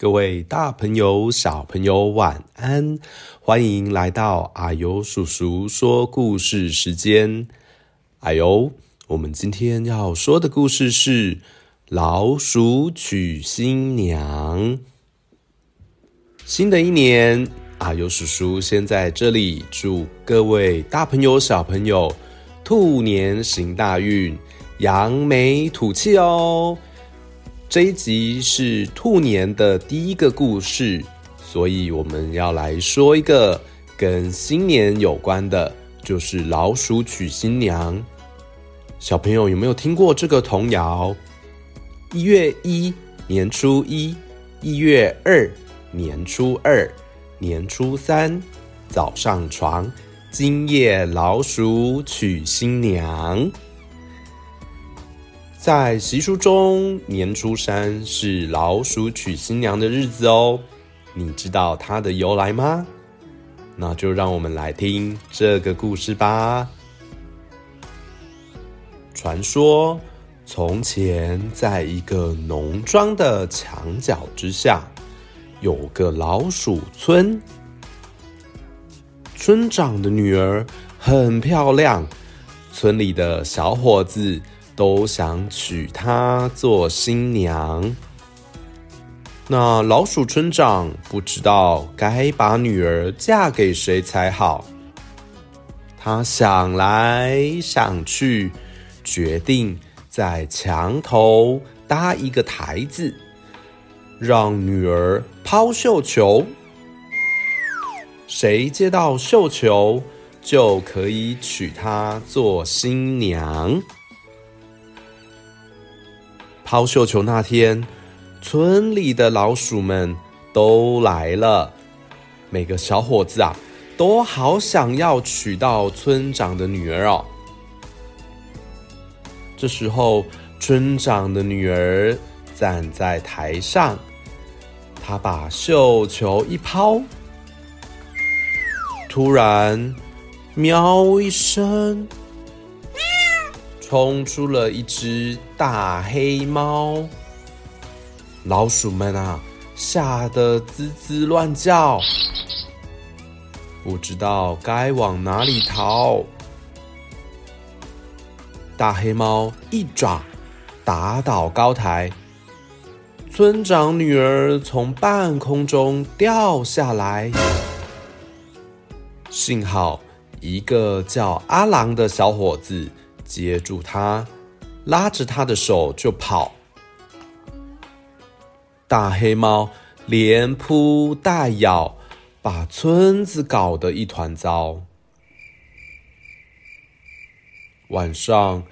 各位大朋友、小朋友，晚安！欢迎来到阿尤叔叔说故事时间。阿尤，我们今天要说的故事是《老鼠娶新娘》。新的一年，阿尤叔叔先在这里祝各位大朋友、小朋友兔年行大运，扬眉吐气哦！这一集是兔年的第一个故事，所以我们要来说一个跟新年有关的，就是老鼠娶新娘。小朋友有没有听过这个童谣？一月一，年初一；一月二，年初二；年初三，早上床。今夜老鼠娶新娘。在习俗中，年初三是老鼠娶新娘的日子哦。你知道它的由来吗？那就让我们来听这个故事吧。传说，从前在一个农庄的墙角之下，有个老鼠村。村长的女儿很漂亮，村里的小伙子。都想娶她做新娘。那老鼠村长不知道该把女儿嫁给谁才好。他想来想去，决定在墙头搭一个台子，让女儿抛绣球。谁接到绣球，就可以娶她做新娘。抛绣球那天，村里的老鼠们都来了。每个小伙子啊，都好想要娶到村长的女儿哦。这时候，村长的女儿站在台上，她把绣球一抛，突然，喵一声。冲出了一只大黑猫，老鼠们啊，吓得吱吱乱叫，不知道该往哪里逃。大黑猫一爪打倒高台，村长女儿从半空中掉下来，幸好一个叫阿郎的小伙子。接住他，拉着他的手就跑。大黑猫连扑带咬，把村子搞得一团糟。晚上，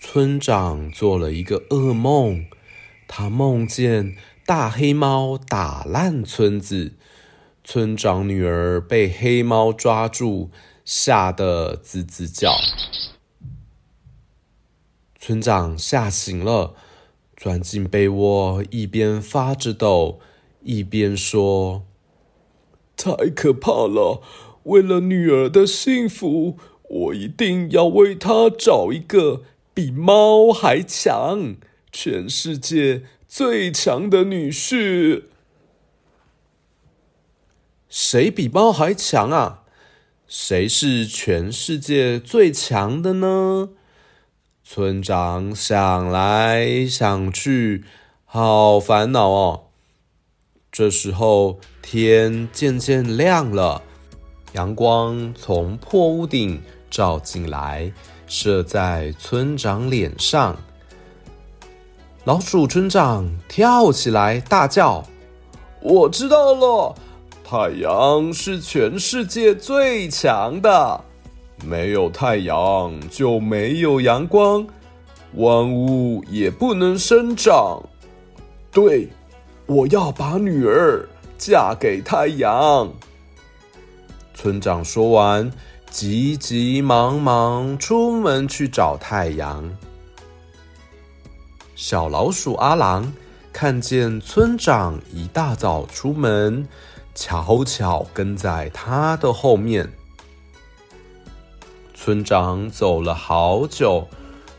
村长做了一个噩梦，他梦见大黑猫打烂村子，村长女儿被黑猫抓住，吓得吱吱叫。村长吓醒了，钻进被窝，一边发着抖，一边说：“太可怕了！为了女儿的幸福，我一定要为她找一个比猫还强、全世界最强的女婿。”谁比猫还强啊？谁是全世界最强的呢？村长想来想去，好烦恼哦。这时候天渐渐亮了，阳光从破屋顶照进来，射在村长脸上。老鼠村长跳起来大叫：“我知道了，太阳是全世界最强的。”没有太阳就没有阳光，万物也不能生长。对，我要把女儿嫁给太阳。村长说完，急急忙忙出门去找太阳。小老鼠阿郎看见村长一大早出门，悄悄跟在他的后面。村长走了好久，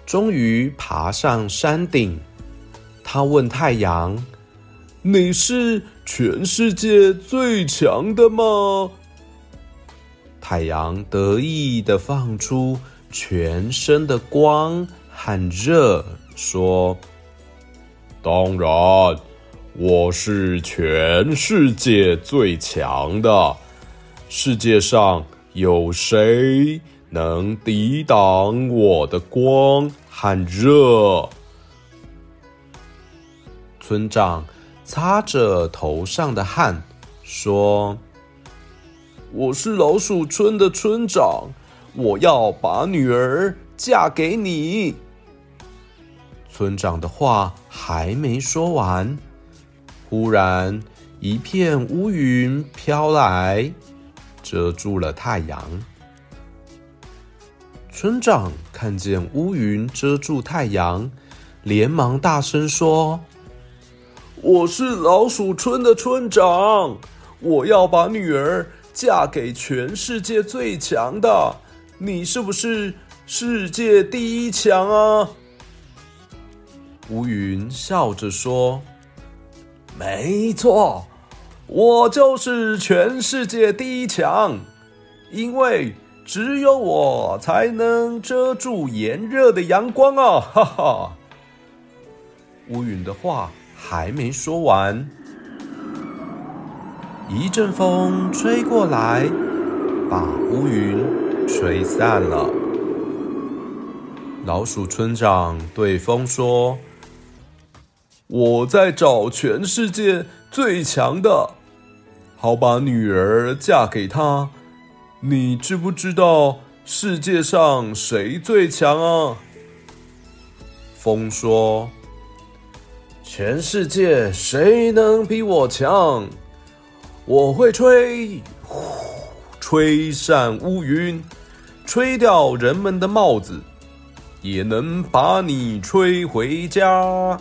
终于爬上山顶。他问太阳：“你是全世界最强的吗？”太阳得意地放出全身的光和热，说：“当然，我是全世界最强的。世界上有谁能抵挡我的光和热？”村长擦着头上的汗，说。我是老鼠村的村长，我要把女儿嫁给你。村长的话还没说完，忽然一片乌云飘来，遮住了太阳。村长看见乌云遮住太阳，连忙大声说：“我是老鼠村的村长，我要把女儿。”嫁给全世界最强的，你是不是世界第一强啊？乌云笑着说：“没错，我就是全世界第一强，因为只有我才能遮住炎热的阳光啊！”哈哈。乌云的话还没说完。一阵风吹过来，把乌云吹散了。老鼠村长对风说：“我在找全世界最强的，好把女儿嫁给他。你知不知道世界上谁最强啊？”风说：“全世界谁能比我强？”我会吹，呼，吹散乌云，吹掉人们的帽子，也能把你吹回家。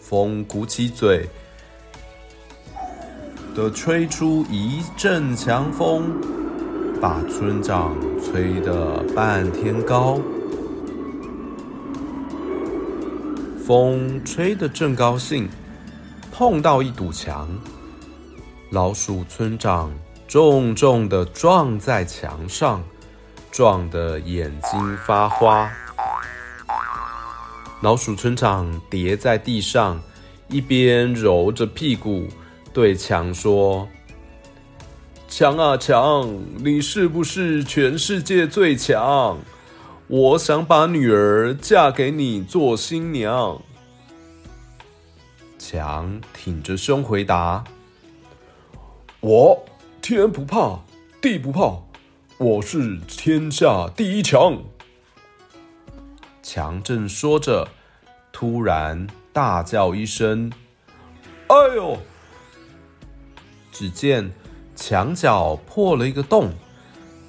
风鼓起嘴，的吹出一阵强风，把村长吹得半天高。风吹得正高兴，碰到一堵墙。老鼠村长重重的撞在墙上，撞得眼睛发花。老鼠村长跌在地上，一边揉着屁股，对墙说：“强啊强，你是不是全世界最强？我想把女儿嫁给你做新娘。”强挺着胸回答。我天不怕地不怕，我是天下第一强。强正说着，突然大叫一声：“哎呦！”只见墙角破了一个洞，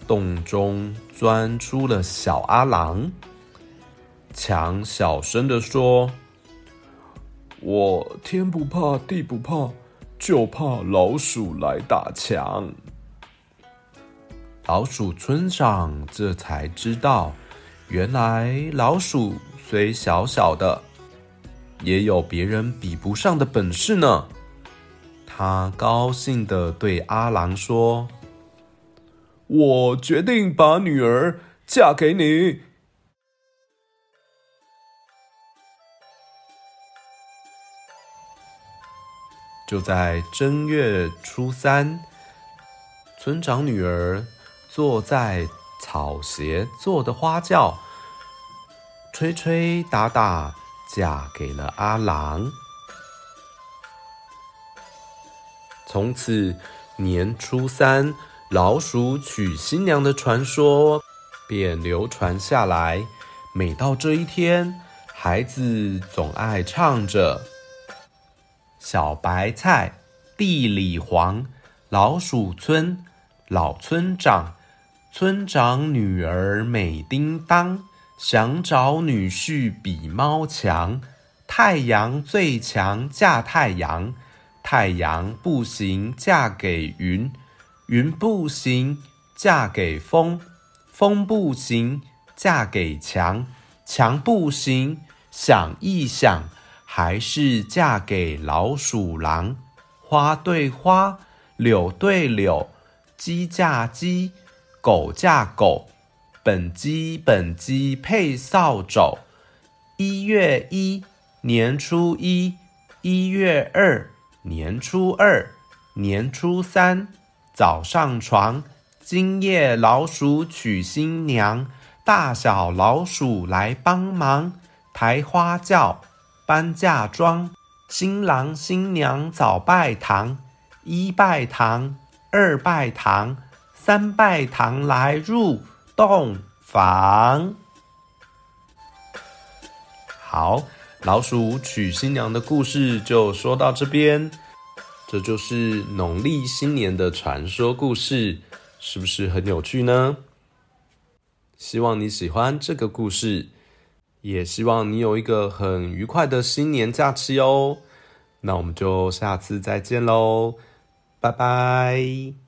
洞中钻出了小阿郎。墙小声地说：“我天不怕地不怕。”就怕老鼠来打墙。老鼠村长这才知道，原来老鼠虽小小的，也有别人比不上的本事呢。他高兴地对阿郎说：“我决定把女儿嫁给你。”就在正月初三，村长女儿坐在草鞋做的花轿，吹吹打打，嫁给了阿郎。从此，年初三老鼠娶新娘的传说便流传下来。每到这一天，孩子总爱唱着。小白菜，地里黄，老鼠村，老村长，村长女儿美叮当，想找女婿比猫强。太阳最强嫁太阳，太阳不行嫁给云，云不行嫁给风，风不行嫁给墙，墙不行想一想。还是嫁给老鼠狼？花对花，柳对柳，鸡嫁鸡，狗嫁狗，本鸡本鸡配扫帚。一月一，年初一；一月二，年初二；年初三，早上床。今夜老鼠娶新娘，大小老鼠来帮忙，抬花轿，搬嫁妆，新郎新娘早拜堂，一拜堂，二拜堂，三拜堂来入洞房。好，老鼠娶新娘的故事就说到这边，这就是农历新年的传说故事。是不是很有趣呢？希望你喜欢这个故事，也希望你有一个很愉快的新年假期哦。那我们就下次再见喽，拜拜。